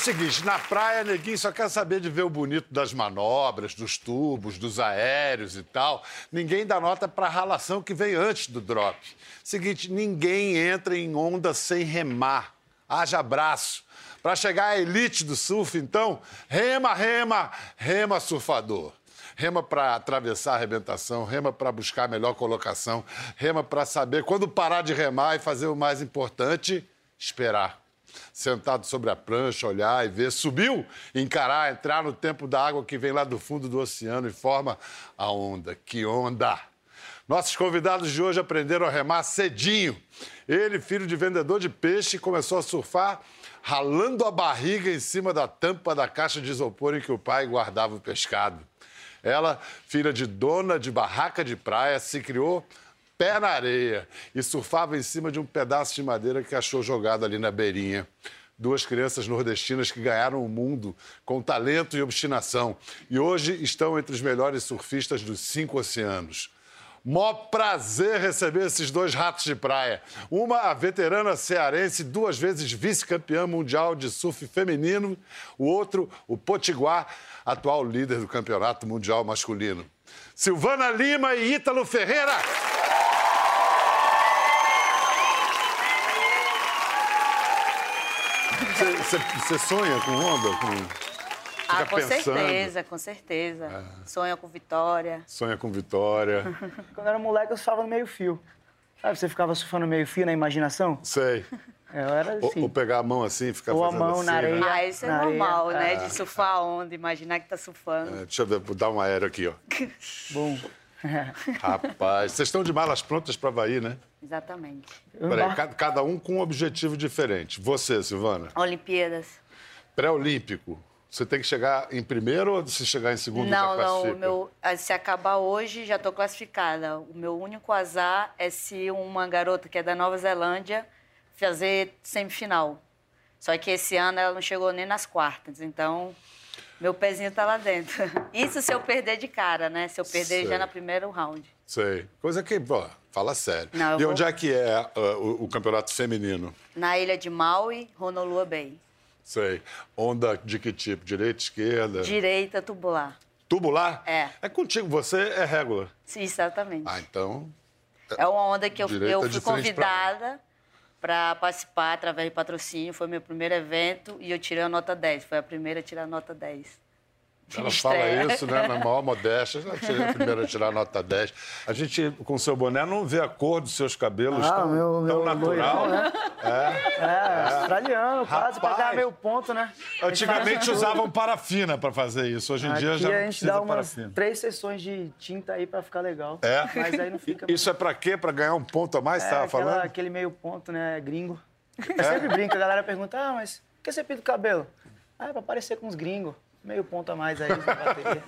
o seguinte, na praia, neguinho só quer saber de ver o bonito das manobras, dos tubos, dos aéreos e tal. Ninguém dá nota pra ralação que vem antes do drop. Seguinte, ninguém entra em onda sem remar. Haja braço. Pra chegar à elite do surf, então, rema, rema, rema surfador. Rema para atravessar a arrebentação, rema para buscar a melhor colocação, rema para saber quando parar de remar e fazer o mais importante, esperar sentado sobre a prancha, olhar e ver. Subiu, encarar, entrar no tempo da água que vem lá do fundo do oceano e forma a onda. Que onda! Nossos convidados de hoje aprenderam a remar cedinho. Ele, filho de vendedor de peixe, começou a surfar ralando a barriga em cima da tampa da caixa de isopor em que o pai guardava o pescado. Ela, filha de dona de barraca de praia, se criou pé na areia e surfava em cima de um pedaço de madeira que achou jogado ali na beirinha. Duas crianças nordestinas que ganharam o mundo com talento e obstinação e hoje estão entre os melhores surfistas dos cinco oceanos. Mó prazer receber esses dois ratos de praia. Uma, a veterana cearense, duas vezes vice-campeã mundial de surf feminino. O outro, o Potiguar, atual líder do campeonato mundial masculino. Silvana Lima e Ítalo Ferreira. Você sonha com onda? Com... Ah, com pensando. certeza, com certeza. É. Sonha com vitória. Sonha com vitória. Quando eu era moleque, eu surfava no meio fio. Sabe, você ficava surfando no meio fio na imaginação? Sei. Eu era Ou, assim. ou pegar a mão assim e ficar Ou a fazendo mão assim, na né? areia. Ah, isso é Na areia. normal, né? É. De surfar a onda, imaginar que tá surfando. É, Deixa eu ver, dar um aéreo aqui, ó. Bom. Rapaz, vocês estão de malas prontas para Havaí, né? Exatamente. Peraí, embarco- ca- cada um com um objetivo diferente. Você, Silvana, Olimpíadas. pré-olímpico. Você tem que chegar em primeiro ou se chegar em segundo não, já não. classifica? O meu, ah, se acabar hoje, já tô classificada. O meu único azar é se uma garota que é da Nova Zelândia fazer semifinal. Só que esse ano ela não chegou nem nas quartas, então meu pezinho tá lá dentro. Isso se eu perder de cara, né? Se eu perder Sei. já no primeiro round. Sei. Coisa que, pô, fala sério. Não, e vou- onde é que é ah, o, o campeonato feminino? Na ilha de Maui, Honolulu Bay. Sei. Onda de que tipo? Direita, esquerda? Direita tubular. Tubular? É. É contigo, você é régula. Sim, exatamente. Ah, então. É uma onda que eu, Direita eu fui convidada para participar através de patrocínio. Foi meu primeiro evento e eu tirei a nota 10. Foi a primeira a tirar a nota 10. Ela Estreia. fala isso, né? Na maior modéstia. Eu tirei a primeira a tirar nota 10. A gente, com o seu boné, não vê a cor dos seus cabelos Ah, tão, meu, tão meu natural. né? É, australiano, quase, pra Rapaz. ganhar meio ponto, né? Antigamente usavam parafina para fazer isso. Hoje em dia Aqui já não a gente dá umas parafina. três sessões de tinta aí pra ficar legal. É? Mas aí não fica. Isso é para quê? Para ganhar um ponto a mais, é, estava aquela- falando? aquele meio ponto, né, gringo. Eu sempre brinco, a galera pergunta, ah, mas por que você pinta o cabelo? Ah, é pra parecer com os gringos. Meio ponto a mais aí na bateria.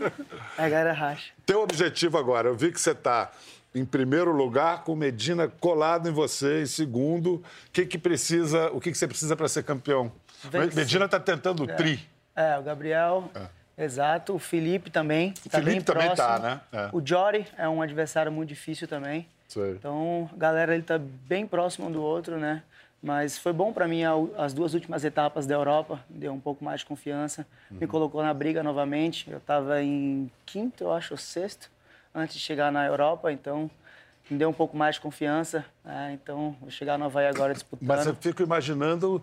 A galera racha. Teu objetivo agora, eu vi que você está em primeiro lugar com Medina colado em você, em segundo. O que, que precisa, o que, que você precisa para ser campeão? Vencer. Medina está tentando o tri. É, o Gabriel, exato. O Felipe também. tá Felipe bem também próximo. tá, né? É. O Jory é um adversário muito difícil também. Sei. Então, a galera ele tá bem próximo um do outro, né? Mas foi bom para mim as duas últimas etapas da Europa, me deu um pouco mais de confiança, Uhum. me colocou na briga novamente. Eu estava em quinto, eu acho, ou sexto, antes de chegar na Europa, então me deu um pouco mais de confiança. né? Então, vou chegar no Havaí agora disputando. Mas eu fico imaginando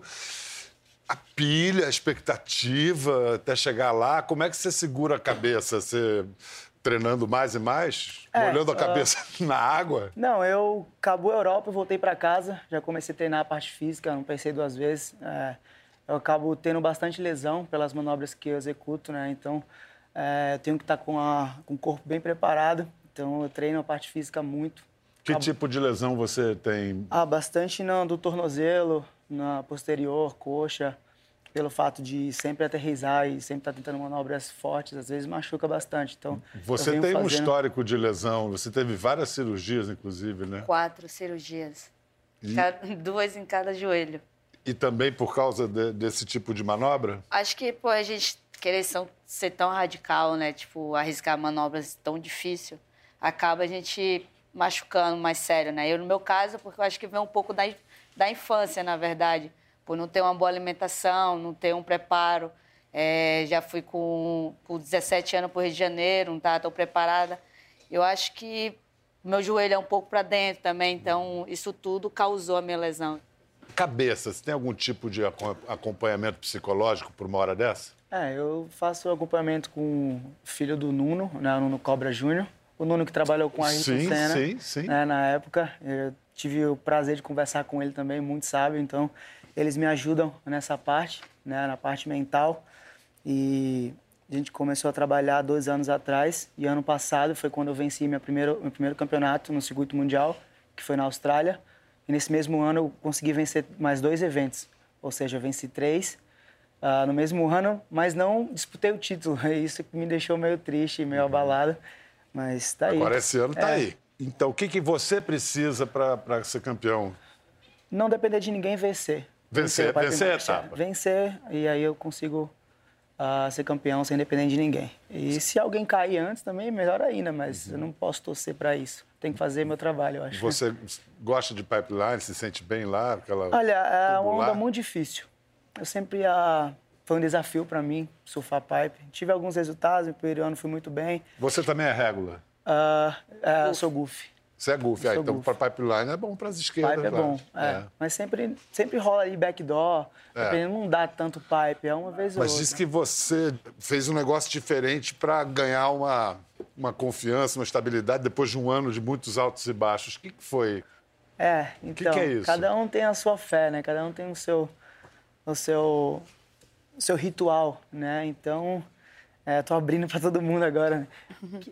a pilha, a expectativa até chegar lá. Como é que você segura a cabeça? Você treinando mais e mais? É, molhando a ah, cabeça na água? Não, eu acabou a Europa, eu voltei para casa, já comecei a treinar a parte física, não pensei duas vezes. É, eu acabo tendo bastante lesão pelas manobras que eu executo, né? Então, é, eu tenho que estar com, a- com o corpo bem preparado. Então, eu treino a parte física muito. Que tipo de lesão você tem? Ah, bastante no, do tornozelo, na posterior, coxa, pelo fato de sempre aterrissar e sempre estar tentando manobras fortes, às vezes machuca bastante. Então, Você tem um fazendo- histórico de lesão, você teve várias cirurgias, inclusive, né? Quatro cirurgias. Ca- Duas em cada joelho. E também por causa de- desse tipo de manobra? Acho que, pô, a gente querer são- ser tão radical, né? Tipo, arriscar manobras tão difícil, acaba a gente machucando mais sério, né? Eu, no meu caso, porque eu acho que vem um pouco da, da infância, na verdade. Por não ter uma boa alimentação, não ter um preparo. É, já fui com, com 17 anos para o Rio de Janeiro, não estava tão preparada. Eu acho que meu joelho é um pouco para dentro também, então isso tudo causou a minha lesão. Cabeça, você tem algum tipo de acompanhamento psicológico por uma hora dessa? É, eu faço acompanhamento com o filho do Nuno, né, o Nuno Cobra Júnior. O Nuno que trabalhou com a Ayrton sim, Senna sim, sim. Né, na época. Eu tive o prazer de conversar com ele também, muito sábio. Então, eles me ajudam nessa parte, né, na parte mental. E a gente começou a trabalhar dois anos atrás. E ano passado foi quando eu venci minha primeiro, meu primeiro campeonato no circuito mundial, que foi na Austrália. E nesse mesmo ano eu consegui vencer mais dois eventos. Ou seja, eu venci três uh, no mesmo ano, mas não disputei o título. É isso que me deixou meio triste, meio uhum. abalado. Mas tá aí. Agora esse ano tá é. aí. Então, o que, que você precisa para ser campeão? Não depender de ninguém vencer. Vencer, vencer, vencer a etapa. Vencer, e aí eu consigo uh, ser campeão sem depender de ninguém. E se alguém cair antes também, melhor ainda, mas uhum. eu não posso torcer para isso. Tem que fazer meu trabalho, eu acho. Você gosta de pipeline, se sente bem lá? Aquela Olha, é uma onda muito difícil. Eu sempre uh, foi um desafio para mim surfar pipe. Tive alguns resultados, no primeiro ano fui muito bem. Você também é régula? Uh, uh, sou goofy. Você é goofy, ah, então para pipeline é bom para as esquerdas. Pipe é bom, é. é. Mas sempre, sempre rola ali backdoor, é. não dá tanto pipe, é uma vez ou Mas diz que você fez um negócio diferente para ganhar uma, uma confiança, uma estabilidade depois de um ano de muitos altos e baixos. O que, que foi? É, então, que que é então, cada um tem a sua fé, né? Cada um tem o seu, o seu, o seu ritual, né? Então, é, tô abrindo para todo mundo agora. Né?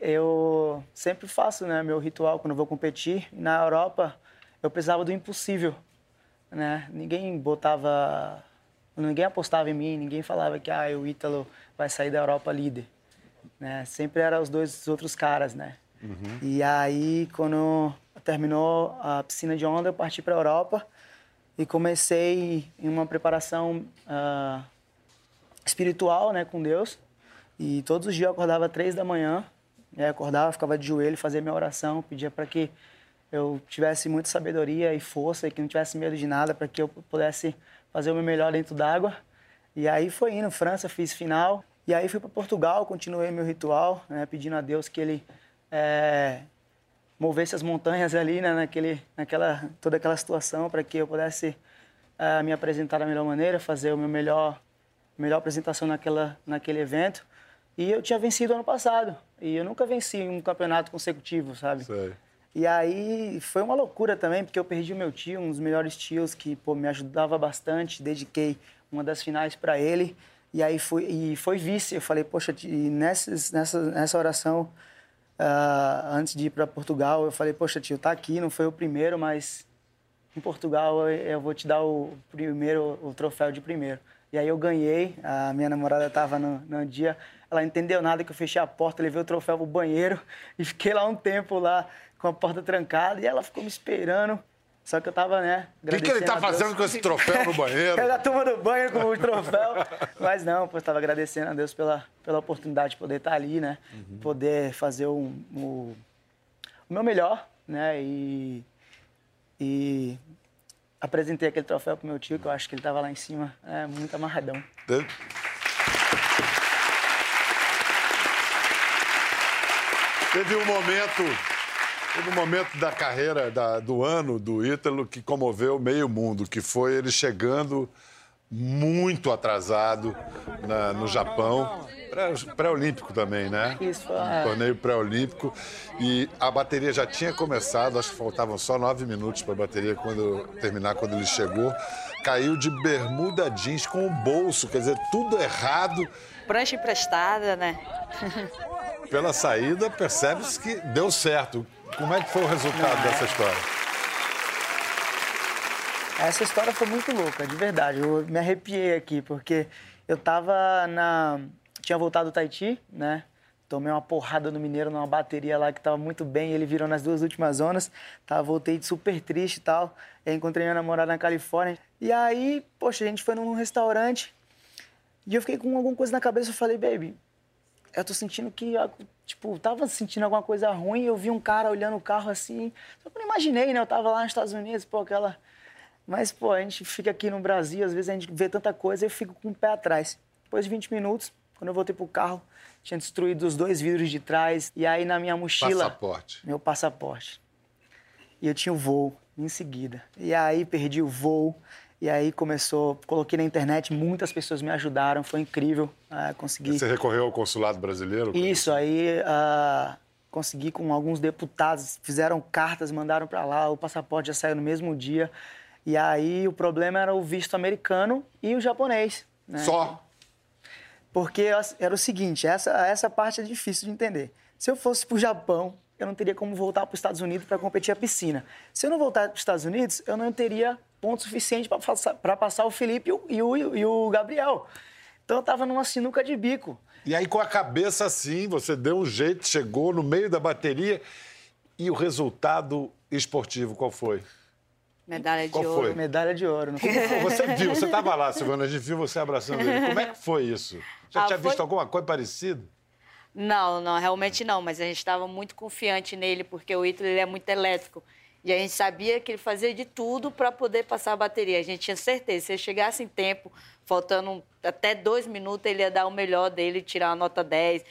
Eu sempre faço, né, meu ritual quando vou competir. Na Europa, eu precisava do impossível, né? Ninguém botava, ninguém apostava em mim, ninguém falava que ah, o Ítalo vai sair da Europa líder, né? Sempre eram os dois outros caras, né? Uhum. E aí, quando terminou a piscina de onda, eu parti para a Europa e comecei em uma preparação uh, espiritual, né, com Deus e todos os dias eu acordava três da manhã, né, acordava, ficava de joelho, fazia minha oração, pedia para que eu tivesse muita sabedoria e força e que não tivesse medo de nada, para que eu pudesse fazer o meu melhor dentro d'água. E aí foi indo, França, fiz final. E aí fui para Portugal, continuei meu ritual, né, pedindo a Deus que Ele é, movesse as montanhas ali, né, naquele, naquela, toda aquela situação, para que eu pudesse é, me apresentar da melhor maneira, fazer o meu melhor, melhor apresentação naquela, naquele evento. E eu tinha vencido ano passado. E eu nunca venci um campeonato consecutivo, sabe? Sei. E aí foi uma loucura também, porque eu perdi o meu tio, um dos melhores tios que pô, me ajudava bastante. Dediquei uma das finais para ele. E aí fui, e foi vice. Eu falei, poxa, e nessa, nessa, nessa oração, uh, antes de ir para Portugal, eu falei, poxa, tio, tá aqui, não foi o primeiro, mas em Portugal eu, eu vou te dar o primeiro, o troféu de primeiro. E aí eu ganhei, a minha namorada estava no, no dia, ela não entendeu nada que eu fechei a porta, levei o troféu pro banheiro e fiquei lá um tempo lá com a porta trancada e ela ficou me esperando. Só que eu tava, né? O que, que ele tá fazendo com esse troféu no banheiro? Ela turma do banho com o troféu. Mas não, pô, estava agradecendo a Deus pela, pela oportunidade de poder estar tá ali, né? Uhum. Poder fazer o, o, o, meu melhor, né? E, e apresentei aquele troféu pro meu tio, que eu acho que ele tava lá em cima, é, muito amarradão. Teve um momento, teve um momento da carreira da, do ano do Ítalo que comoveu meio mundo, que foi ele chegando muito atrasado na, no Japão, pré-olímpico também, né? Isso, é. torneio pré-olímpico. E a bateria já tinha começado, acho que faltavam só nove minutos para a bateria quando, terminar quando ele chegou. Caiu de bermuda jeans com o bolso, quer dizer, tudo errado. Prancha emprestada, né? pela saída, percebe-se que deu certo. Como é que foi o resultado dessa história? Essa história foi muito louca, de verdade. Eu me arrepiei aqui, porque eu tava na. Tinha voltado do Tahiti, né? Tomei uma porrada no Mineiro numa bateria lá que tava muito bem, ele virou nas duas últimas zonas. Tava, voltei super triste e tal. Eu encontrei minha namorada na Califórnia. E aí, poxa, a gente foi num restaurante e eu fiquei com alguma coisa na cabeça. Eu falei, baby, eu tô sentindo que, tipo, tava sentindo alguma coisa ruim, eu vi um cara olhando o carro assim, só que eu não imaginei, né? Eu tava lá nos Estados Unidos, pô, aquela, Mas, pô, a gente fica aqui no Brasil, às vezes a gente vê tanta coisa e eu fico com o pé atrás. Depois de 20 minutos, quando eu voltei pro carro, tinha destruído os dois vidros de trás. E aí na minha mochila. Passaporte. Meu passaporte. E eu tinha o voo em seguida. E aí perdi o voo. E aí começou, coloquei na internet, muitas pessoas me ajudaram, foi incrível uh, conseguir. Você recorreu ao consulado brasileiro? Isso, aí uh, consegui com alguns deputados, fizeram cartas, mandaram para lá, o passaporte já saiu no mesmo dia. E aí o problema era o visto americano e o japonês. Né? Só? Porque era o seguinte, essa, essa parte é difícil de entender. Se eu fosse para o Japão, eu não teria como voltar para os Estados Unidos para competir a piscina. Se eu não voltar para os Estados Unidos, eu não teria ponto suficiente para passar, passar o Felipe e o, e o Gabriel. Então eu estava numa sinuca de bico. E aí, com a cabeça assim, você deu um jeito, chegou no meio da bateria. E o resultado esportivo, qual foi? Medalha de qual ouro. Foi? Medalha de ouro. Não Você viu, você estava lá, Silvana, a gente viu você abraçando ele. Como é que foi isso? Já ah, tinha foi... visto alguma coisa parecida? Não, não, realmente não. Mas a gente estava muito confiante nele, porque o Ítalo ele é muito elétrico. E a gente sabia que ele fazia de tudo para poder passar a bateria. A gente tinha certeza. Se ele chegasse em tempo, faltando até dois minutos, ele ia dar o melhor dele, tirar a nota 10.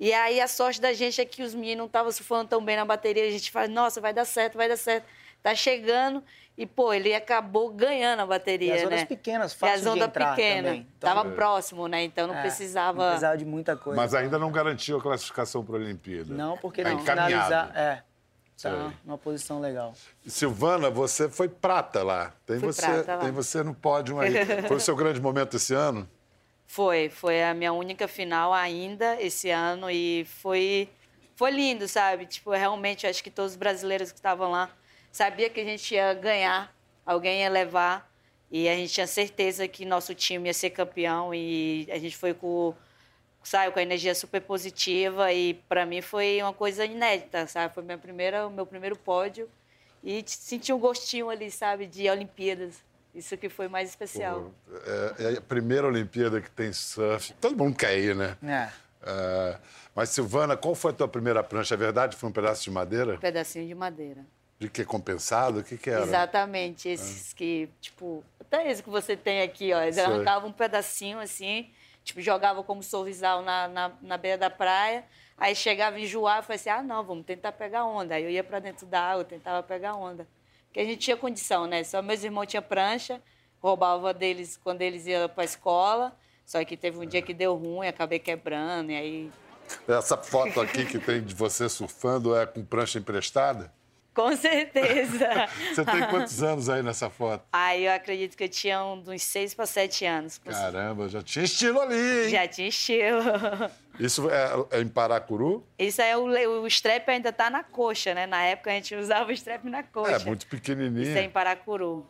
E aí a sorte da gente é que os meninos não estavam surfando tão bem na bateria. A gente fala, nossa, vai dar certo, vai dar certo. Tá chegando. E, pô, ele acabou ganhando a bateria, né? E as ondas né? pequenas, fácil e as ondas pequenas. Então, Tava é. próximo, né? Então não é, precisava... Não precisava de muita coisa. Mas ainda não garantiu a classificação para a Olimpíada. Não, porque tá não. Finalizar, é. Tá numa posição legal. Silvana, você foi prata lá. Tem, Fui você, prata lá. tem você no pódio aí. Foi o seu grande momento esse ano? Foi, foi a minha única final ainda esse ano e foi, foi lindo, sabe? Tipo, realmente, acho que todos os brasileiros que estavam lá sabia que a gente ia ganhar, alguém ia levar e a gente tinha certeza que nosso time ia ser campeão e a gente foi com saiu com a energia super positiva e para mim foi uma coisa inédita, sabe? Foi minha primeira, o meu primeiro pódio e senti um gostinho ali, sabe, de Olimpíadas. Isso que foi mais especial. Pô, é, é, a primeira Olimpíada que tem surf. Todo mundo quer ir, né? É. é. Mas, Silvana, qual foi a tua primeira prancha? É verdade? Foi um pedaço de madeira? Um pedacinho de madeira. De que compensado? O que, que era? Exatamente. Esses é. que, tipo, até esse que você tem aqui, ó. Eles arrancavam um pedacinho assim Tipo, jogava como sorrisal na, na, na beira da praia. Aí chegava e enjoava, eu falei assim, ah, não, vamos tentar pegar onda. Aí eu ia para dentro da água, tentava pegar onda. Porque a gente tinha condição, né? Só meus irmãos tinham prancha, roubava deles quando eles iam para a escola. Só que teve um dia que deu ruim, acabei quebrando, e aí... Essa foto aqui que tem de você surfando é com prancha emprestada? Com certeza. Você tem quantos anos aí nessa foto? Aí eu acredito que eu tinha uns seis para sete anos. Caramba, já tinha estilo ali, hein? Já tinha estilo. Isso é, é em Paracuru? Isso é o, o strap ainda tá na coxa, né? Na época a gente usava o strap na coxa. É, muito pequenininho. Isso é em Paracuru.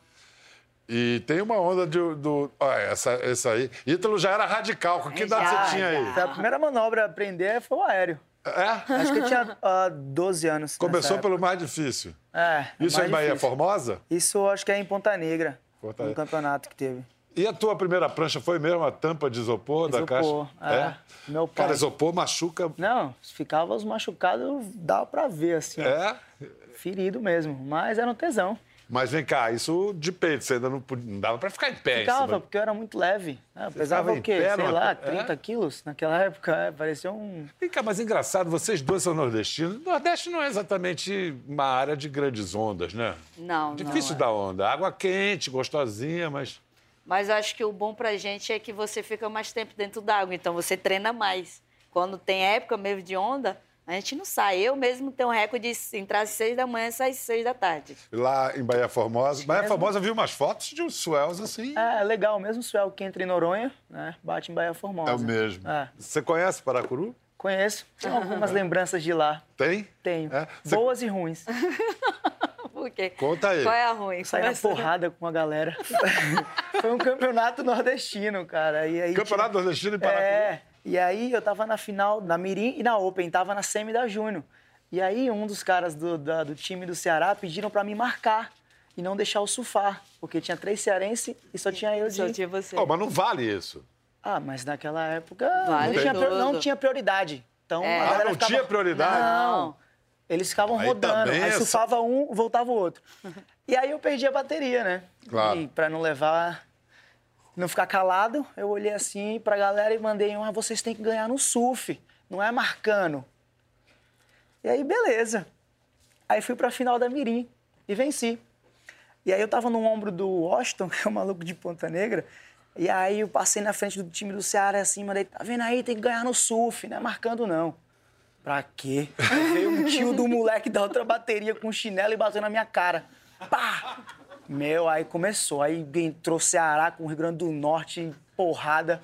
E tem uma onda de, do. Olha, essa, essa aí. Ítalo já era radical. Com que idade você tinha aí? A primeira manobra a aprender foi o aéreo. É? Acho que eu tinha uh, ah, 12 anos. Começou pelo mais difícil. É. Isso é em Bahia difícil. Formosa? Isso acho que é em Ponta Negra. Ponta... No campeonato que teve. E a tua primeira prancha foi mesmo a tampa de isopor, isopor da caixa? É. é. Meu pai. Cara, isopor machuca. Não, ficava os machucados, dava pra ver, assim. É? Ó, ferido mesmo. Mas era um tesão. Mas vem cá, isso de peito, você ainda não, não dava para ficar em pé. Ficava, porque eu era muito leve. Né? Pesava o quê? Pé, Sei lá, 30 é? quilos naquela época. É, parecia um... Vem cá, mas engraçado, vocês dois são nordestinos. O Nordeste não é exatamente uma área de grandes ondas, né? Não, Difícil não é. dar onda. Água quente, gostosinha, mas... Mas eu acho que o bom pra gente é que você fica mais tempo dentro d'água, então você treina mais. Quando tem época mesmo de onda, a gente não sai. Eu mesmo tenho um recorde de entrar às seis da manhã e sair às seis da tarde. Lá em Bahia Formosa. Bahia mesmo... Formosa, eu vi umas fotos de uns swells assim. É, legal. O mesmo swell que entra em Noronha, né? Bate em Bahia Formosa. É o mesmo. É. Você conhece Paracuru? Conheço. Tenho algumas lembranças de lá. Tem? Tenho. É? Boas e ruins. Por quê? Conta aí. Qual é a ruim? Saí na porrada com a galera. Foi um campeonato nordestino, cara. E aí campeonato tinha... nordestino em Paracuru? É. E aí eu tava na final da Mirim e na Open, tava na semi da Júnior. E aí um dos caras do, da, do time do Ceará pediram para me marcar e não deixar o surfar, porque tinha três cearenses e só tinha eu de... Só tinha você. Oh, mas não vale isso. Ah, mas naquela época vale não, tinha, não, tinha, prioridade. Então, é. Ah, não tinha prioridade? Não. Eles ficavam Aí rodando, aí é surfava um, voltava o outro. E aí eu perdi a bateria, né? Claro. E pra não levar, não ficar calado, eu olhei assim pra galera e mandei um, ah, vocês têm que ganhar no surf, não é marcando. E aí, beleza. Aí fui pra final da Mirim e venci. E aí eu tava no ombro do Washington, que é o maluco de Ponta Negra, e aí eu passei na frente do time do Ceará assim, mandei, tá vendo aí, tem que ganhar no surf, não é marcando não. Pra quê? Veio um tio do moleque da outra bateria com chinelo e bateu na minha cara. Pá! Meu, aí começou. Aí entrou Ceará com o Rio Grande do Norte, porrada.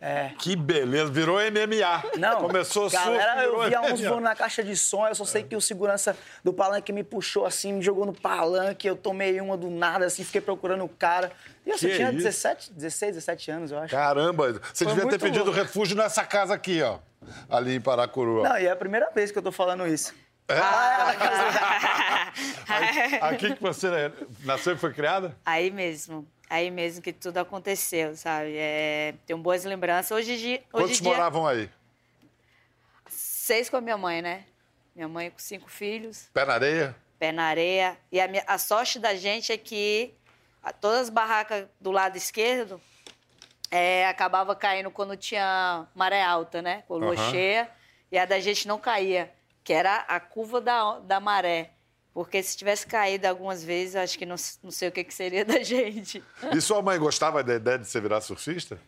É. Que beleza, virou MMA. Não, Começou galera, surf, eu via uns MMA. voando na caixa de som, eu só sei que o segurança do palanque me puxou assim, me jogou no palanque, eu tomei uma do nada, assim, fiquei procurando o cara. E eu só Que tinha isso? 17, 16, 17 anos, eu acho. Caramba, você Foi devia ter pedido louco. refúgio nessa casa aqui, ó. Ali em Paracuru. Não, e é a primeira vez que eu tô falando isso. Aqui que você nasceu e foi criada? Aí mesmo. Aí mesmo que tudo aconteceu, sabe? É, tenho boas lembranças. Hoje, hoje Quantos dia, moravam aí? seis com a minha mãe, né? Minha mãe com cinco filhos, Pé na areia? pé na areia. E a, minha- a sorte da gente é que a- todas as barracas do lado esquerdo é, acabava caindo quando tinha maré alta, né? Com lua Aham. cheia. E a da gente não caía, que era a curva da, da maré. Porque se tivesse caído algumas vezes, eu acho que não, não sei o que, que seria da gente. E sua mãe gostava da ideia de você virar surfista?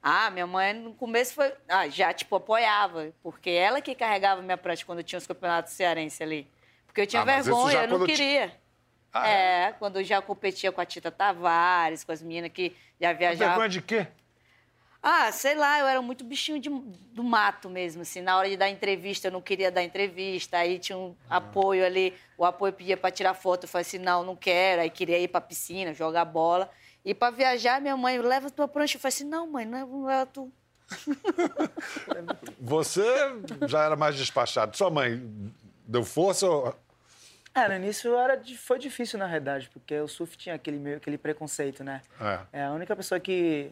Ah, minha mãe no começo foi. Ah, já, tipo, apoiava. Porque ela que carregava minha prancha quando tinha os campeonatos cearenses ali. Porque eu tinha Ah, vergonha, eu não queria. Ah, é, quando eu já competia com a Tita Tavares, com as meninas que já viajavam. Vergonha de quê? Ah, sei lá, eu era muito bichinho de- do mato mesmo, assim. Na hora de dar entrevista, eu não queria dar entrevista. Aí tinha um apoio ali, o apoio pedia para tirar foto. Eu falei assim, não, não quero. Aí queria ir pra piscina, jogar bola. E para viajar, minha mãe, leva tua prancha. Eu falei assim, não, mãe, não leva- não leva tu. Você já era mais despachado. Sua mãe deu força? ou- É, no início era, foi difícil, na verdade, porque o surf tinha aquele, meio, aquele preconceito, né? É. É, a única pessoa que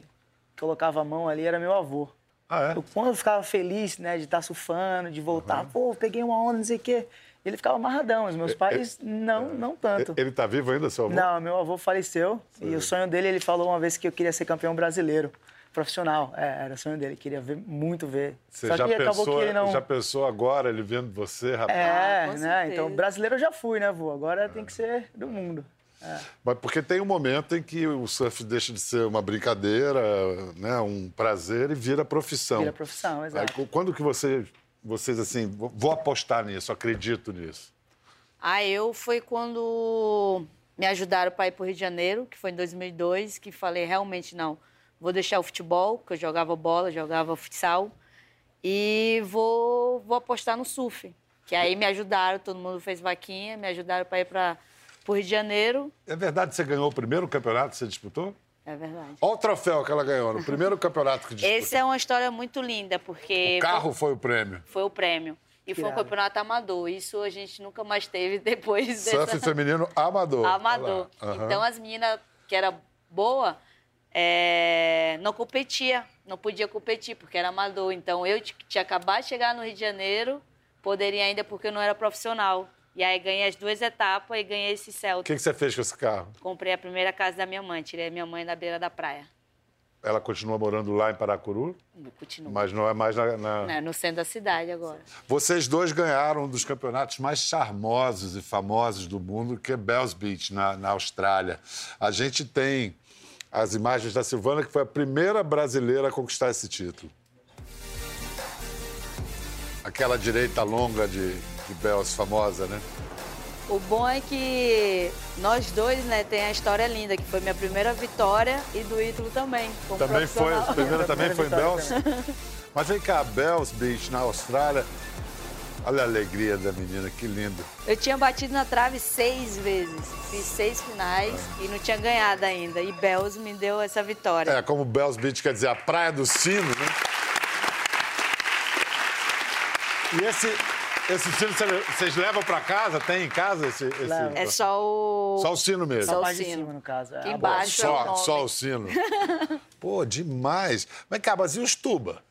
colocava a mão ali era meu avô. Ah, é? Eu, quando eu ficava feliz, né, de estar surfando, de voltar, pô, peguei uma onda, não sei o quê, ele ficava amarradão. Os meus pais, não, não tanto. Ele tá vivo ainda, seu avô? Não, meu avô faleceu e o sonho dele, ele falou uma vez que eu queria ser campeão brasileiro, profissional. É, era o sonho dele, queria ver, muito ver. Você Só já que acabou pensou, que ele não... já pensou agora, ele vendo você, rapaz? É, Ah, né? Então, brasileiro eu já fui, né, vô? Agora tem que ser do mundo. Mas porque tem um momento em que o surf deixa de ser uma brincadeira, né, um prazer e vira profissão. Vira profissão, Aí, exato. cu- quando que você, vocês assim, vou vou apostar nisso, acredito nisso? Ah, eu foi quando me ajudaram para ir para o Rio de Janeiro, que foi em 2002, que falei realmente não, vou deixar o futebol, que eu jogava bola, jogava futsal, e vou, vou apostar no surf. Que aí me ajudaram, todo mundo fez vaquinha, me ajudaram para ir para o Rio de Janeiro. É verdade que você ganhou o primeiro campeonato que você disputou? É verdade. Olha o troféu que ela ganhou no primeiro campeonato que disputou. Essa é uma história muito linda, porque O carro foi o prêmio. foi o prêmio. E foi um campeonato amador. Isso a gente nunca mais teve depois Surf dessa... feminino amador. amador. Aham. Então as meninas que era boa é, não competia, não podia competir porque era amador. Então eu tinha acabado de chegar no Rio de Janeiro, poderia ainda porque eu não era profissional. E aí ganhei as duas etapas e ganhei esse O Celta. que, que você fez com esse carro? Comprei a primeira casa da minha mãe, tirei a minha mãe da beira da praia. Ela continua morando lá em Paracuru, Continua. mas não é mais na... na- Né, no centro da cidade agora. Vocês dois ganharam um dos campeonatos mais charmosos e famosos do mundo, que é Bells Beach, na, na Austrália. A gente tem as imagens da Silvana, que foi a primeira brasileira a conquistar esse título. Aquela direita longa de, de Bells famosa, né? O bom é que nós dois, né, tem a história linda, que foi minha primeira vitória e do Ítalo também. Também foi, a primeira também foi em Bells. Mas vem cá, Bells Beach, na Austrália. Olha a alegria da menina, que lindo. Eu tinha batido na trave seis vezes. Fiz seis finais e não tinha ganhado ainda. E Bells me deu essa vitória. É, como Bells Beach quer dizer a praia do sino, né? E esse, esse sino cê- vocês levam pra casa? Tem em casa esse? esse-. É só o. Só o sino mesmo. Só Só o a parte de sino. cima, no caso. É, a embaixo. bola. é o Só, só o sino. Pô, demais. Mas, cara, mas e os tuba?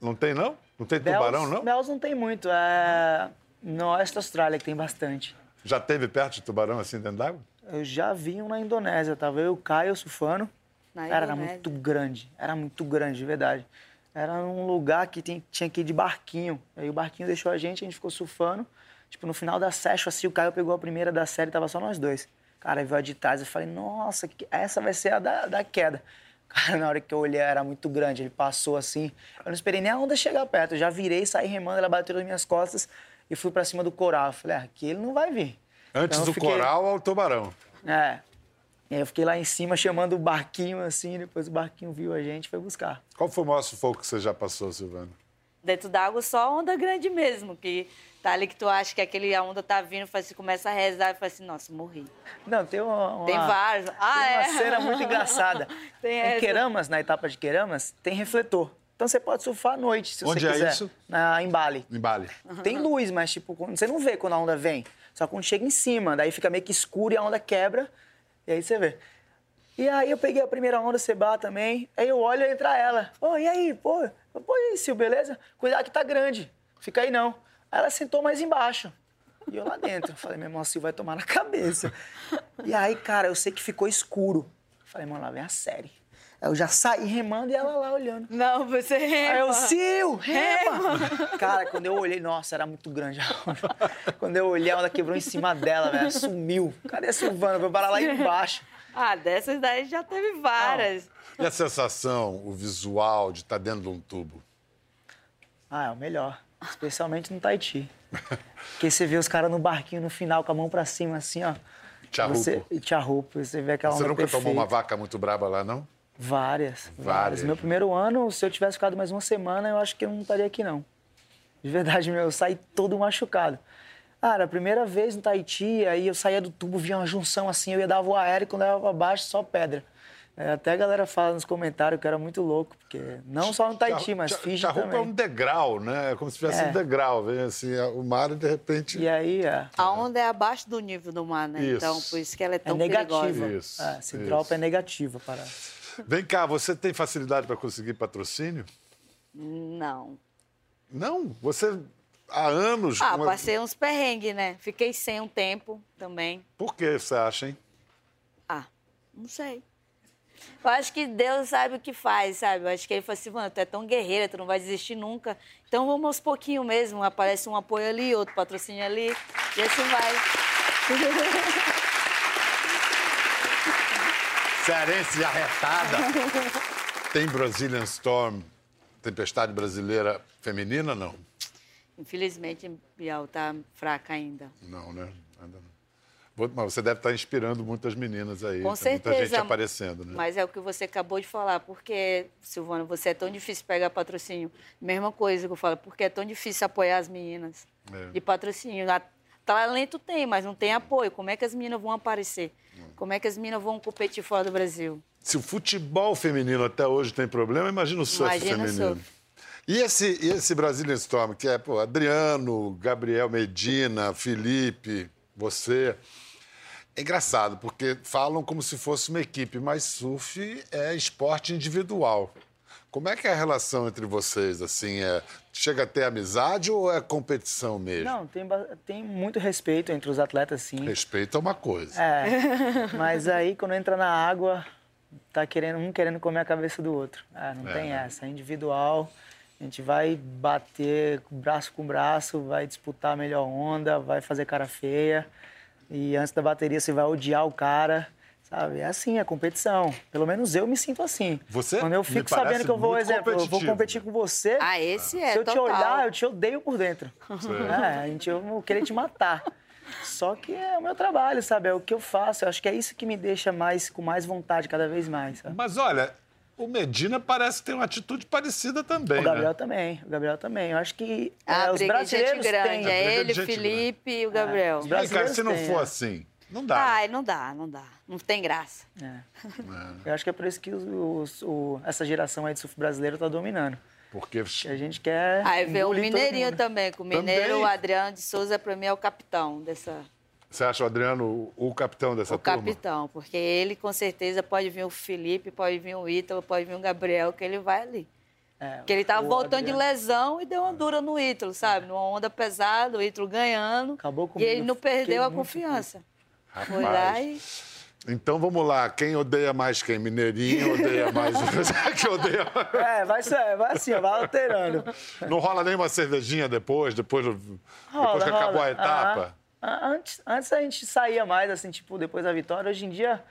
Não tem, não? Não tem tubarão, Bells- não? Bells não tem muito. É... No Oeste da Austrália, que tem bastante. Já teve perto de tubarão assim dentro d'água? Eu já vi um na Indonésia, tava eu o Caio surfando. Na Cara, era Indonésia. muito grande, era muito grande, de verdade. Era um lugar que tem- tinha que ir de barquinho. Aí o barquinho deixou a gente, a gente ficou surfando. Tipo, no final da session, assim, o Caio pegou a primeira da série, tava só nós dois. Cara, aí veio a de trás, eu falei, nossa, essa vai ser a da, da queda. Cara, na hora que eu olhei, era muito grande. Ele passou assim. Eu não esperei nem a onda chegar perto. Eu já virei, saí remando, ela bateu nas minhas costas e fui pra cima do coral. Eu falei, ah, aqui ele não vai vir. Antes Então, do fiquei- coral ao tubarão. É. E aí eu fiquei lá em cima chamando o barquinho assim, depois o barquinho viu a gente e foi buscar. Qual foi o maior sufoco que você já passou, Silvana? Dentro d'água só onda grande mesmo, que tá ali que tu acha que aquele, a onda tá vindo, faz, você começa a rezar e fala assim, nossa, morri. Não, tem uma. uma- Tem vários. Ah, tem é? uma cena muito engraçada. Tem em. Queramas, na etapa de Queramas, tem refletor. Então você pode surfar à noite, se Onde você é quiser. isso? Na, em Bali. Em Bali. Tem luz, mas tipo, você não vê quando a onda vem. Só quando chega em cima, daí fica meio que escuro e a onda quebra. E aí você vê. E aí eu peguei a primeira onda, Seba também. Aí eu olho e entra ela. Ô, e aí, pô? Pô, e aí, Sil, beleza? Cuidado que tá grande. Fica aí não. Aí ela sentou mais embaixo. E eu lá dentro. Falei, meu irmão, a Sil vai tomar na cabeça. E aí, cara, eu sei que ficou escuro. Falei, mano, lá vem a série. Eu já saí remando e ela lá olhando. Não, você Aí eu, rema. Sil, rema! Cara, quando eu olhei, nossa, era muito grande a onda. Quando eu olhei, a onda quebrou em cima dela, velho, sumiu. Cadê a Silvana? Foi parar lá embaixo. Ah, dessas daí já teve várias. E a sensação, o visual de estar dentro de um tubo? Ah, é o melhor. Especialmente no Tahiti. Porque você vê os caras no barquinho no final, com a mão pra cima, assim, ó. Tcharrupo. Você, e tcharrupo. Você vê aquela Você nunca perfeita. tomou uma vaca muito braba lá, não? Várias, várias. Várias. Meu primeiro ano, se eu tivesse ficado mais uma semana, eu acho que eu não estaria aqui, não. De verdade, meu, eu saí todo machucado. Cara, a primeira vez no Tahiti, aí eu saía do tubo, via uma junção assim, eu ia dar voo aéreo, quando eu ia pra baixo, só pedra. É, até a galera fala nos comentários que era muito louco, porque não só no Tahiti, mas Fiji Tcharrupo também. é um degrau, né? É como se tivesse É. um degrau. Vem assim, o mar e de repente... E aí, é, A onda é abaixo do nível do mar, né? Isso. Então, por isso que ela é é tão negativa. perigosa. Isso, É, se isso. dropa é negativa para. Vem cá, você tem facilidade para conseguir patrocínio? Não. Não, você há anos... Ah, uma- passei uns perrengues, né? Fiquei sem um tempo também. Por que você acha, hein? Ah, não sei. Eu acho que Deus sabe o que faz, sabe? Eu acho que ele falou assim, mano, tu é tão guerreira, tu não vai desistir nunca. Então vamos aos pouquinhos mesmo. Aparece um apoio ali, outro patrocínio ali, e assim vai. Cearense arretada. Tem Brazilian Storm, tempestade brasileira feminina, não? Infelizmente, Bial tá fraca ainda. Não, né? Ainda não. Mas você deve estar inspirando muitas meninas aí. Com Tem Muita gente certeza. aparecendo, né? Mas é o que você acabou de falar. Porque, Silvana, você é tão difícil pegar patrocínio. Mesma coisa que eu falo, porque é tão difícil apoiar as meninas. É. De patrocínio. Talento tem, mas não tem apoio. Como é que as meninas vão aparecer? Como é que as meninas vão competir fora do Brasil? Se o futebol feminino até hoje tem problema, imagina o surf Imagina o feminino. surf. E esse, esse Brazilian Storm, que é pô, Adriano, Gabriel Medina, Felipe, você. É engraçado, porque falam como se fosse uma equipe, mas surf é esporte individual. Como é que é a relação entre vocês? Assim, é, chega a ter amizade ou é competição mesmo? Não, tem, tem muito respeito entre os atletas, sim. Respeito é uma coisa. É, mas aí quando entra na água, tá querendo um querendo comer a cabeça do outro. É, não É. tem essa, é individual. A gente vai bater braço com braço, vai disputar a melhor onda, vai fazer cara feia. E antes da bateria você vai odiar o cara, sabe? É assim, é competição. Pelo menos eu me sinto assim. Você Quando eu fico sabendo que eu vou, exemplo, eu vou competir com você, Ah, esse é se eu te total. olhar, eu te odeio por dentro. É, a gente, eu vou querer te matar. Só que é o meu trabalho, sabe? É o que eu faço. Eu acho que é isso que me deixa mais com mais vontade cada vez mais. Sabe? Mas olha, o Medina parece ter uma atitude parecida também, O Gabriel né? também, o Gabriel também. Eu acho que A é, os gente brasileiros grande. têm. É de ele, Felipe e o Gabriel. os E, cara, brasileiros se não têm, for é. assim, não dá. Ai, não dá, não dá. Não tem graça. É. Eu acho que é por isso que os- os- o- essa geração aí de surf brasileiro tá dominando. Porque Que a gente quer. Aí vê o Mineirinho também, que o Mineiro, Também. o Adriano de Souza, pra mim, é o capitão dessa. você acha o Adriano o, o capitão dessa o turma? capitão, porque ele com certeza pode vir o Felipe, pode vir o Ítalo, pode vir o Gabriel, que ele vai ali. É, que ele tava voltando Adriano. de lesão e deu uma dura no Ítalo, sabe? Numa onda pesada, o Ítalo ganhando. Acabou comigo. E ele não perdeu a confiança. Rapaz. Foi lá e... Então vamos lá, quem odeia mais quem? Mineirinho odeia mais que odeia. É, vai, ser, vai assim, vai alterando. Não rola nenhuma cervejinha depois, depois, rola, depois que rola. acabou a etapa? Ah, antes, antes a gente saía mais, assim, tipo, depois da vitória. Hoje em dia,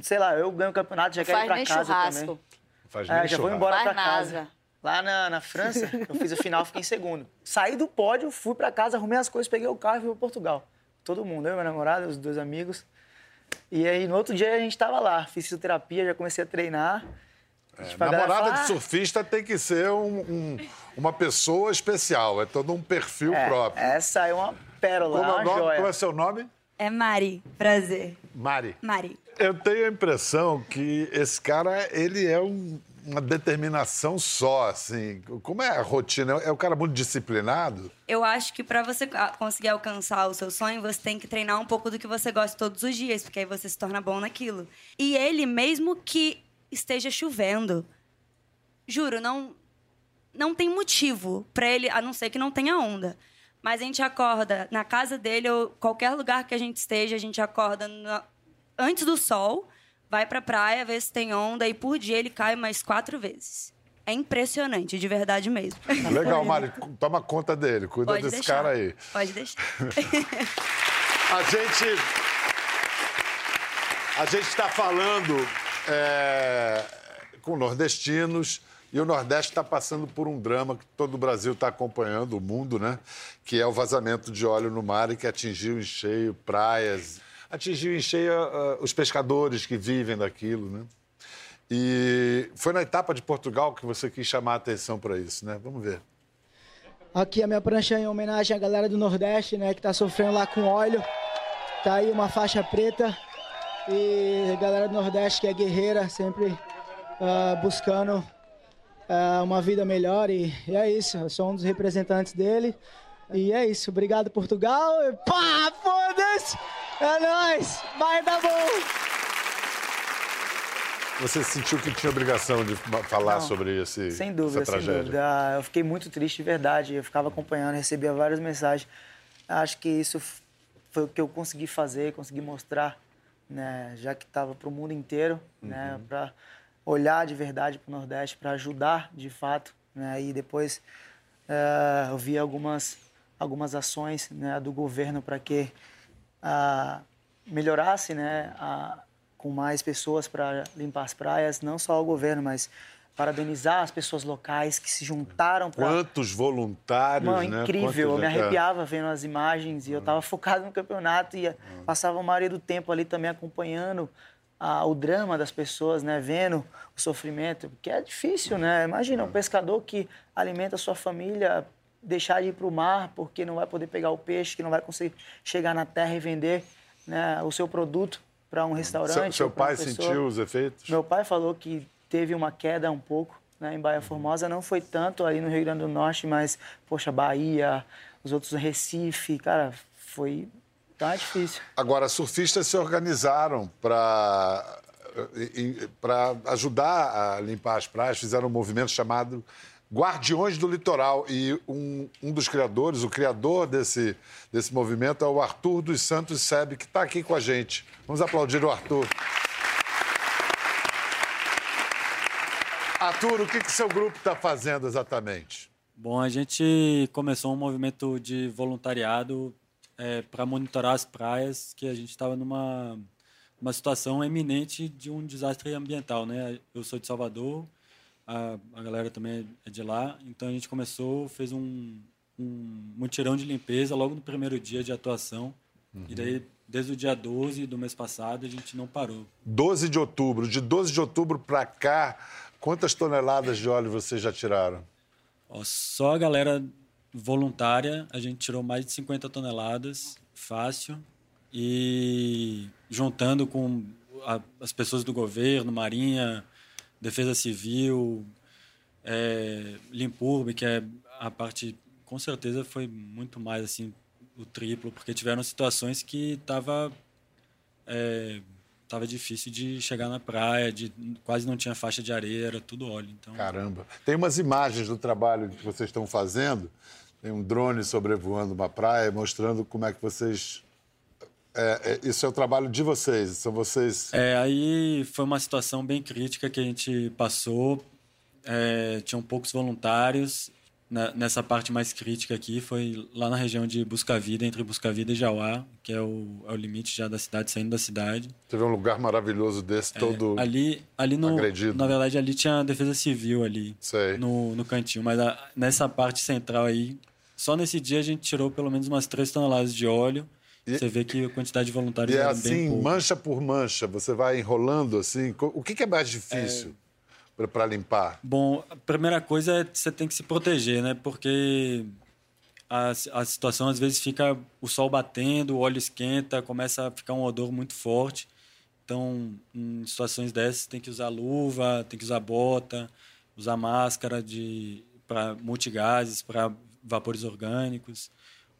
sei lá, eu ganho o campeonato, já quero ir pra casa churrasco. também. Faz é, já vou embora Faz pra casa. Lá na, na França, eu fiz a final, fiquei em segundo. Saí do pódio, fui pra casa, arrumei as coisas, peguei o carro e fui pra Portugal. Todo mundo, eu, meu namorado, os dois amigos. E aí, no outro dia, a gente estava lá. Fiz fisioterapia, já comecei a treinar. É, namorada de surfista tem que ser um, um, uma pessoa especial, é todo um perfil é, próprio. Essa é uma pérola, como é, uma nome, joia. Como é seu nome? É Mari, prazer. Mari. Mari. Eu tenho a impressão que esse cara, ele é um, uma determinação só, assim. Como é a rotina? É o cara muito disciplinado? Eu acho que para você conseguir alcançar o seu sonho, você tem que treinar um pouco do que você gosta todos os dias, porque aí você se torna bom naquilo. E ele, mesmo que esteja chovendo, juro, não não tem motivo para ele, a não ser que não tenha onda. Mas a gente acorda na casa dele ou qualquer lugar que a gente esteja, a gente acorda antes do sol vai pra praia, vê se tem onda e por dia ele cai mais quatro vezes. É impressionante, de verdade mesmo. Legal, Mari. Toma conta dele, cuida Pode desse deixar. cara aí. Pode deixar. a gente. A gente está falando é, com nordestinos e o Nordeste está passando por um drama que todo o Brasil está acompanhando, o mundo, né? Que é o vazamento de óleo no mar e que atingiu em cheio praias atingiu em cheia uh, os pescadores que vivem daquilo, né? E foi na etapa de Portugal que você quis chamar a atenção para isso, né? Vamos ver. Aqui a minha prancha em homenagem à galera do Nordeste, né, que está sofrendo lá com óleo. Tá aí uma faixa preta e a galera do Nordeste que é guerreira, sempre uh, buscando uh, uma vida melhor e, e, é isso. Eu sou um dos representantes dele e é isso. Obrigado Portugal. E pá, foda-se! É nóis! Vai dar bom! Você sentiu que tinha obrigação de falar Não, sobre esse, sem dúvida, essa tragédia? Sem dúvida. Eu fiquei muito triste de verdade. Eu ficava acompanhando, recebia várias mensagens. Acho que isso foi o que eu consegui fazer, consegui mostrar, né? já que estava para o mundo inteiro, né? uhum. né? para olhar de verdade para o Nordeste, para ajudar de fato. Né? E depois uh, eu vi algumas, algumas ações né, do governo para que a, melhorasse, né, a, com mais pessoas para limpar as praias, não só o governo, mas parabenizar as pessoas locais que se juntaram para... Quantos voluntários, Mano, né? incrível. Quantos... Eu me arrepiava vendo as imagens e eu estava focado no campeonato e passava a maioria do tempo ali também acompanhando a, o drama das pessoas, né? Vendo o sofrimento, que é difícil, né? Imagina um pescador que alimenta a sua família deixar de ir para o mar porque não vai poder pegar o peixe, que não vai conseguir chegar na terra e vender né, o seu produto para um restaurante. Seu, seu pai sentiu os efeitos? Meu pai falou que teve uma queda um pouco né, em Baía Formosa, não foi tanto ali no Rio Grande do Norte, mas, poxa, Bahia, os outros Recife, cara, foi tá difícil. Agora, surfistas se organizaram para para ajudar a limpar as praias, fizeram um movimento chamado Guardiões do Litoral. E um, um dos criadores, o criador desse, desse movimento é o Arthur dos Santos Sebe, que está aqui com a gente. Vamos aplaudir o Arthur. Arthur, o que, que seu grupo está fazendo exatamente? Bom, a gente começou um movimento de voluntariado é, para monitorar as praias, que a gente estava numa uma situação eminente de um desastre ambiental, né? Eu sou de Salvador, a, a galera também é de lá. Então a gente começou, fez um, um mutirão de limpeza logo no primeiro dia de atuação. Uhum. E daí, desde o dia 12 do mês passado, a gente não parou. 12 de outubro. De 12 de outubro para cá, quantas toneladas de óleo vocês já tiraram? Ó, só a galera voluntária, a gente tirou mais de 50 toneladas, fácil. E juntando com a, as pessoas do governo, Marinha, Defesa Civil, é, Limpurbe, que é a parte, com certeza foi muito mais assim, o triplo, porque tiveram situações que estava é, tava difícil de chegar na praia, de quase não tinha faixa de areia, era tudo óleo. Então, Caramba. Tem umas imagens do trabalho que vocês estão fazendo. Tem um drone sobrevoando uma praia, mostrando como é que vocês. É, é, isso é o trabalho de vocês, são vocês. É, aí foi uma situação bem crítica que a gente passou. É, tinham poucos voluntários. Na, nessa parte mais crítica aqui foi lá na região de Busca Vida, entre Busca Vida e Jauá, que é o, é o limite já da cidade, saindo da cidade. Teve um lugar maravilhoso desse, todo. É, ali, ali no, agredido. Na verdade, ali tinha a defesa civil ali, Sei. no, no cantinho. Mas a, nessa parte central aí, só nesse dia a gente tirou pelo menos umas 3 toneladas de óleo. Você vê que a quantidade de voluntários E é assim, mancha por mancha, você vai enrolando assim. O que é mais difícil para limpar? Bom, a primeira coisa é que você tem que se proteger, né? Porque a, a situação às vezes fica o sol batendo, o óleo esquenta, começa a ficar um odor muito forte. Então, em situações dessas, tem que usar luva, tem que usar bota, usar máscara de para multigases, para vapores orgânicos,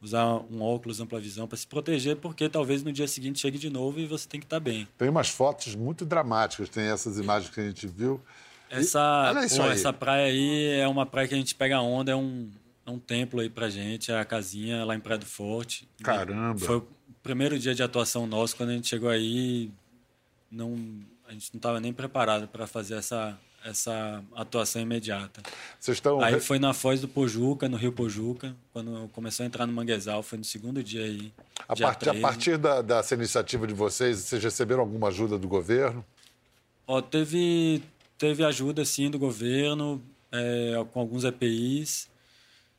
usar um óculos ampla visão para se proteger, porque talvez no dia seguinte chegue de novo e você tem que estar bem. Tem umas fotos muito dramáticas, tem essas imagens que a gente viu. Essa, isso pô, aí. essa praia aí é uma praia que a gente pega onda, é um, é um templo aí pra gente, é a casinha lá em Praia do Forte. E Caramba. Foi o primeiro dia de atuação nosso, quando a gente chegou aí, não, a gente não estava nem preparado para fazer essa, essa atuação imediata. Vocês estão. Aí foi na Foz do Pojuca, no Rio Pojuca, quando começou a entrar no Manguezal, foi no segundo dia aí. A dia partir, a 13. partir da, dessa iniciativa de vocês, vocês receberam alguma ajuda do governo? Ó, teve, teve ajuda, sim, do governo, é, com alguns EPIs,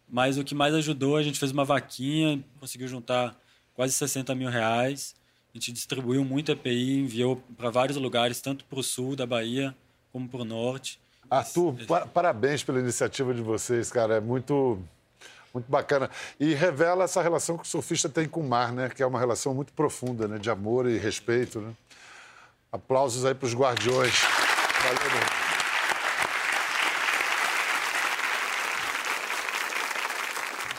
mas o que mais ajudou, a gente fez uma vaquinha, conseguiu juntar quase 60 mil reais. A gente distribuiu muito EPI, enviou para vários lugares, tanto para o sul da Bahia como para o norte. Arthur, pa- parabéns pela iniciativa de vocês, cara. É muito, muito bacana. E revela essa relação que o surfista tem com o mar, né? Que é uma relação muito profunda, né? De amor e respeito, né? Aplausos aí para os guardiões. Valeu, meu.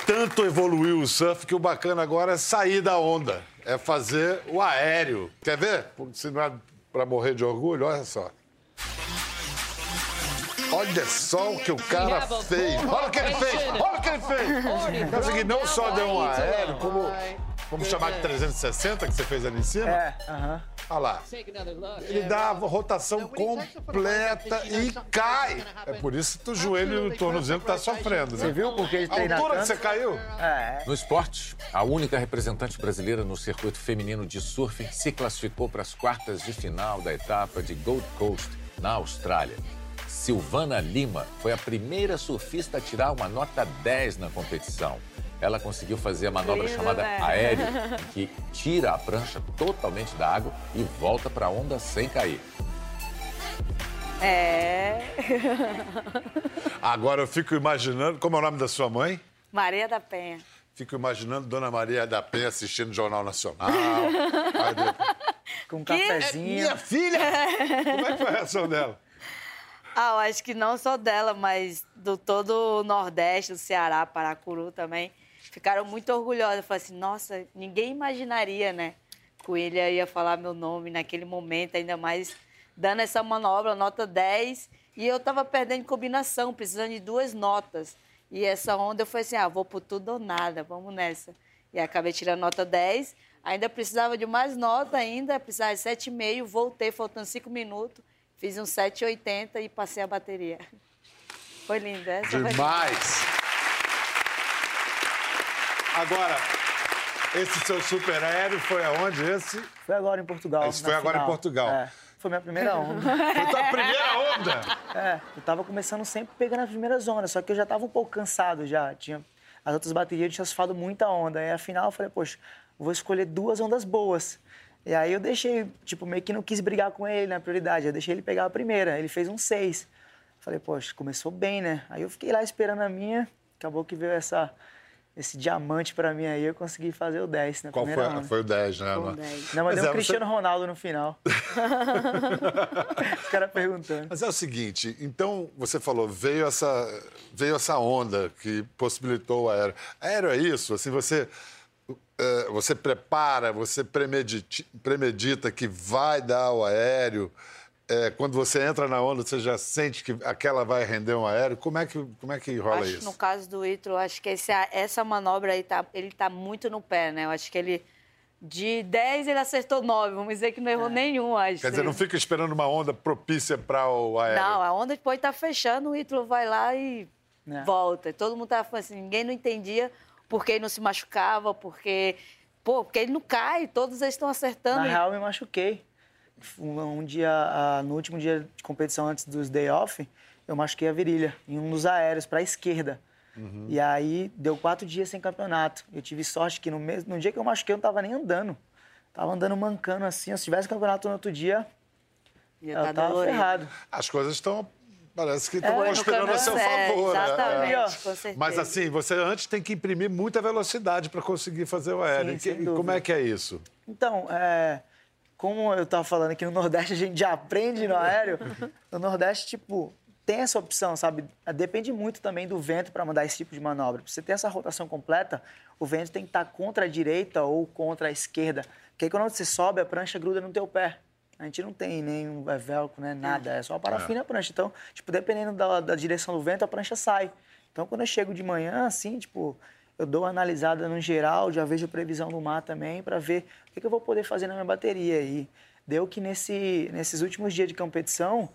Tanto evoluiu o surf que o bacana agora é sair da onda, é fazer o aéreo. Quer ver? Se não é para morrer de orgulho, olha só. Olha só o que o cara fez. Olha o que ele fez. Olha o que ele fez. É não só deu um aéreo, como, vamos chamar de 360 que você fez ali em cima. É, aham. Olha lá. Ele dá a rotação completa e cai. É por isso que o joelho e o tornozelo tá sofrendo, Você né? viu porque ele A treina altura que você caiu? É, No esporte, a única representante brasileira no circuito feminino de surf se classificou para as quartas de final da etapa de Gold Coast, na Austrália. Silvana Lima foi a primeira surfista a tirar uma nota 10 na competição. Ela conseguiu fazer a manobra Lindo, chamada né? aéreo, em que tira a prancha totalmente da água e volta para a onda sem cair. É. Agora eu fico imaginando. Como é o nome da sua mãe? Maria da Penha. Fico imaginando Dona Maria da Penha assistindo o Jornal Nacional. Com um é cafezinho. minha filha! Como é que foi a reação dela? Ah, eu acho que não só dela, mas do todo o Nordeste, do Ceará, Paracuru também. Ficaram muito orgulhosos. Eu falei assim, nossa, ninguém imaginaria, né? William ia falar meu nome naquele momento, ainda mais dando essa manobra, nota 10. E eu tava perdendo combinação, precisando de duas notas. E essa onda eu falei assim, ah, vou por tudo ou nada, vamos nessa. E acabei tirando nota 10. Ainda precisava de mais nota ainda, precisava de 7,5, voltei faltando 5 minutos. Fiz um 7,80 e passei a bateria. Foi lindo. Essa foi... Demais! Agora, esse seu super aéreo foi aonde esse? Foi agora em Portugal. Isso na foi agora em final. Portugal. É, foi minha primeira onda. Foi tua primeira onda! É, eu tava começando sempre pegando as primeiras ondas, só que eu já tava um pouco cansado já. Tinha, as outras baterias eu tinha surfado muita onda. Aí, afinal, eu falei, poxa, vou escolher duas ondas boas. E aí eu deixei, tipo, meio que não quis brigar com ele na prioridade. Eu deixei ele pegar a primeira. Ele fez um seis. Falei, poxa, começou bem, né? Aí eu fiquei lá esperando a minha. Acabou que veio essa, esse diamante pra mim aí. Eu consegui fazer o 10 na Qual foi? primeira onda. Foi o 10, né? Foi o Ana? 10. Não, mas, Mas deu é, um Cristiano você- Ronaldo no final. Os caras perguntando. Mas é o seguinte, então você falou, veio essa, veio essa onda que possibilitou o aéreo. Aéreo é isso, assim, você é, você prepara, você premedita, premedita que vai dar o aéreo. É, quando você entra na onda, você já sente que aquela vai render um aéreo. Como é que, como é que rola acho, isso? No caso do Ítalo, acho que esse, essa manobra aí tá, ele tá muito no pé, né? Eu acho que ele de 10 ele acertou 9, vamos dizer que não errou é. nenhum, acho. Quer dizer, não fica esperando uma onda propícia para o aéreo. Não, a onda pode estar tá fechando, o Ítalo vai lá e é. volta. Todo mundo tava falando assim, ninguém não entendia porque ele não se machucava, porque pô, porque ele não cai, todos eles estão acertando. Na e... real, me machuquei um dia, no último dia de competição antes dos day off, eu machuquei a virilha em um dos aéreos para a esquerda. Uhum. E aí deu quatro dias sem campeonato. Eu tive sorte que no, mesmo, no dia que eu machuquei eu não estava nem andando. Tava andando mancando assim. Se tivesse campeonato no outro dia, eu tá tava ferrado. As coisas estão Parece que estão é, conspirando a seu favor. Né? Exatamente, é. com certeza. Mas assim, você antes tem que imprimir muita velocidade para conseguir fazer o aéreo. Sim, e como é que é isso? Então, é, como eu estava falando aqui no Nordeste, a gente já aprende no aéreo. No Nordeste, tipo, tem essa opção, sabe? Depende muito também do vento para mandar esse tipo de manobra. Pra você ter essa rotação completa, o vento tem que estar tá contra a direita ou contra a esquerda. Porque aí quando você sobe, a prancha gruda no teu pé. A gente não tem nenhum é velcro, né? Nada. É só a parafina é. a prancha. Então, tipo, dependendo da, da direção do vento, a prancha sai. Então, quando eu chego de manhã, assim, tipo, eu dou uma analisada no geral, já vejo a previsão do mar também, para ver o que, que, eu vou poder fazer na minha bateria. E deu que nesse, nesses últimos dias de competição,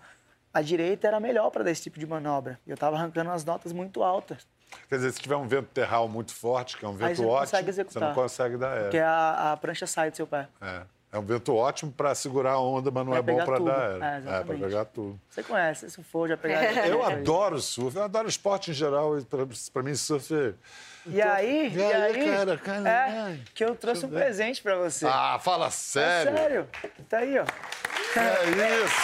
a direita era melhor para dar esse tipo de manobra. Eu estava arrancando as notas muito altas. Quer dizer, se tiver um vento terral muito forte, que é um vento você ótimo, você não consegue dar. É. Porque a, a prancha sai do seu pé. É. É um vento ótimo para segurar a onda, mas não é, é bom para dar. É, é para pegar tudo. Você conhece, se for, já pegar. Eu adoro surf, eu adoro esporte em geral. Para mim, surf é e aí, e aí, cara, cara, é, que eu trouxe um presente pra você. Ah, fala sério. É sério. Tá aí, ó. É isso.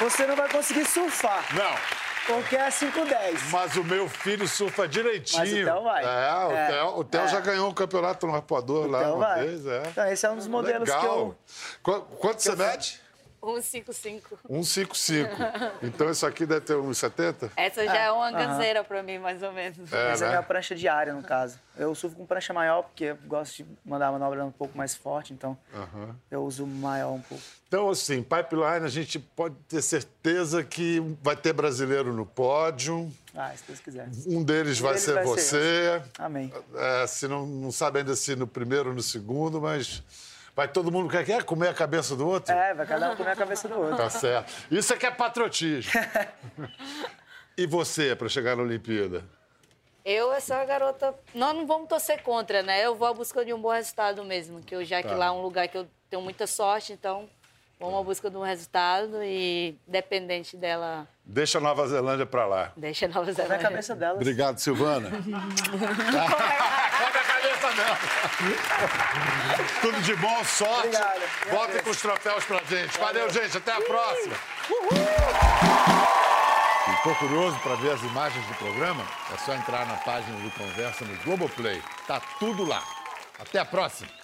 Você não vai conseguir surfar. Não. Porque é 5-10. Mas o meu filho surfa direitinho. Mas o Theo vai. É, o é, Theo, o Theo é. já ganhou um campeonato no arpoador lá uma vai. vez. É. Então, esse é um dos modelos Legal. que eu... Qu quanto que você eu... mede? 155. 155. Então isso aqui deve ter 1,70? Essa já é, é uma ganzeira uhum. para mim, mais ou menos. É, Essa né? é a minha prancha diária, no caso. Eu surfo com prancha maior, porque eu gosto de mandar a manobra um pouco mais forte, então uhum. eu uso maior um pouco. Então, assim, pipeline, a gente pode ter certeza que vai ter brasileiro no pódio. Ah, se Deus quiser. Um deles um vai deles ser vai você. Ser. Amém. É, se não, não sabe ainda se no primeiro ou no segundo, mas Vai todo mundo quer, quer comer a cabeça do outro? É, vai cada um comer a cabeça do outro. Tá certo. Isso é que é patriotismo. e você, para chegar na Olimpíada? Eu, essa garota. Nós não vamos torcer contra, né? Eu vou à busca de um bom resultado mesmo. Que eu, já tá. que lá é um lugar que eu tenho muita sorte, então vamos à busca de um resultado e dependente dela. Deixa a Nova Zelândia para lá. Deixa a Nova Zelândia. Na cabeça dela. Obrigado, Silvana. Tudo de bom, sorte. Obrigado. Voltem com os troféus pra gente. Valeu, Valeu gente. Até a próxima. Ficou curioso para ver as imagens do programa? É só entrar na página do Conversa no Globoplay. Tá tudo lá. Até a próxima.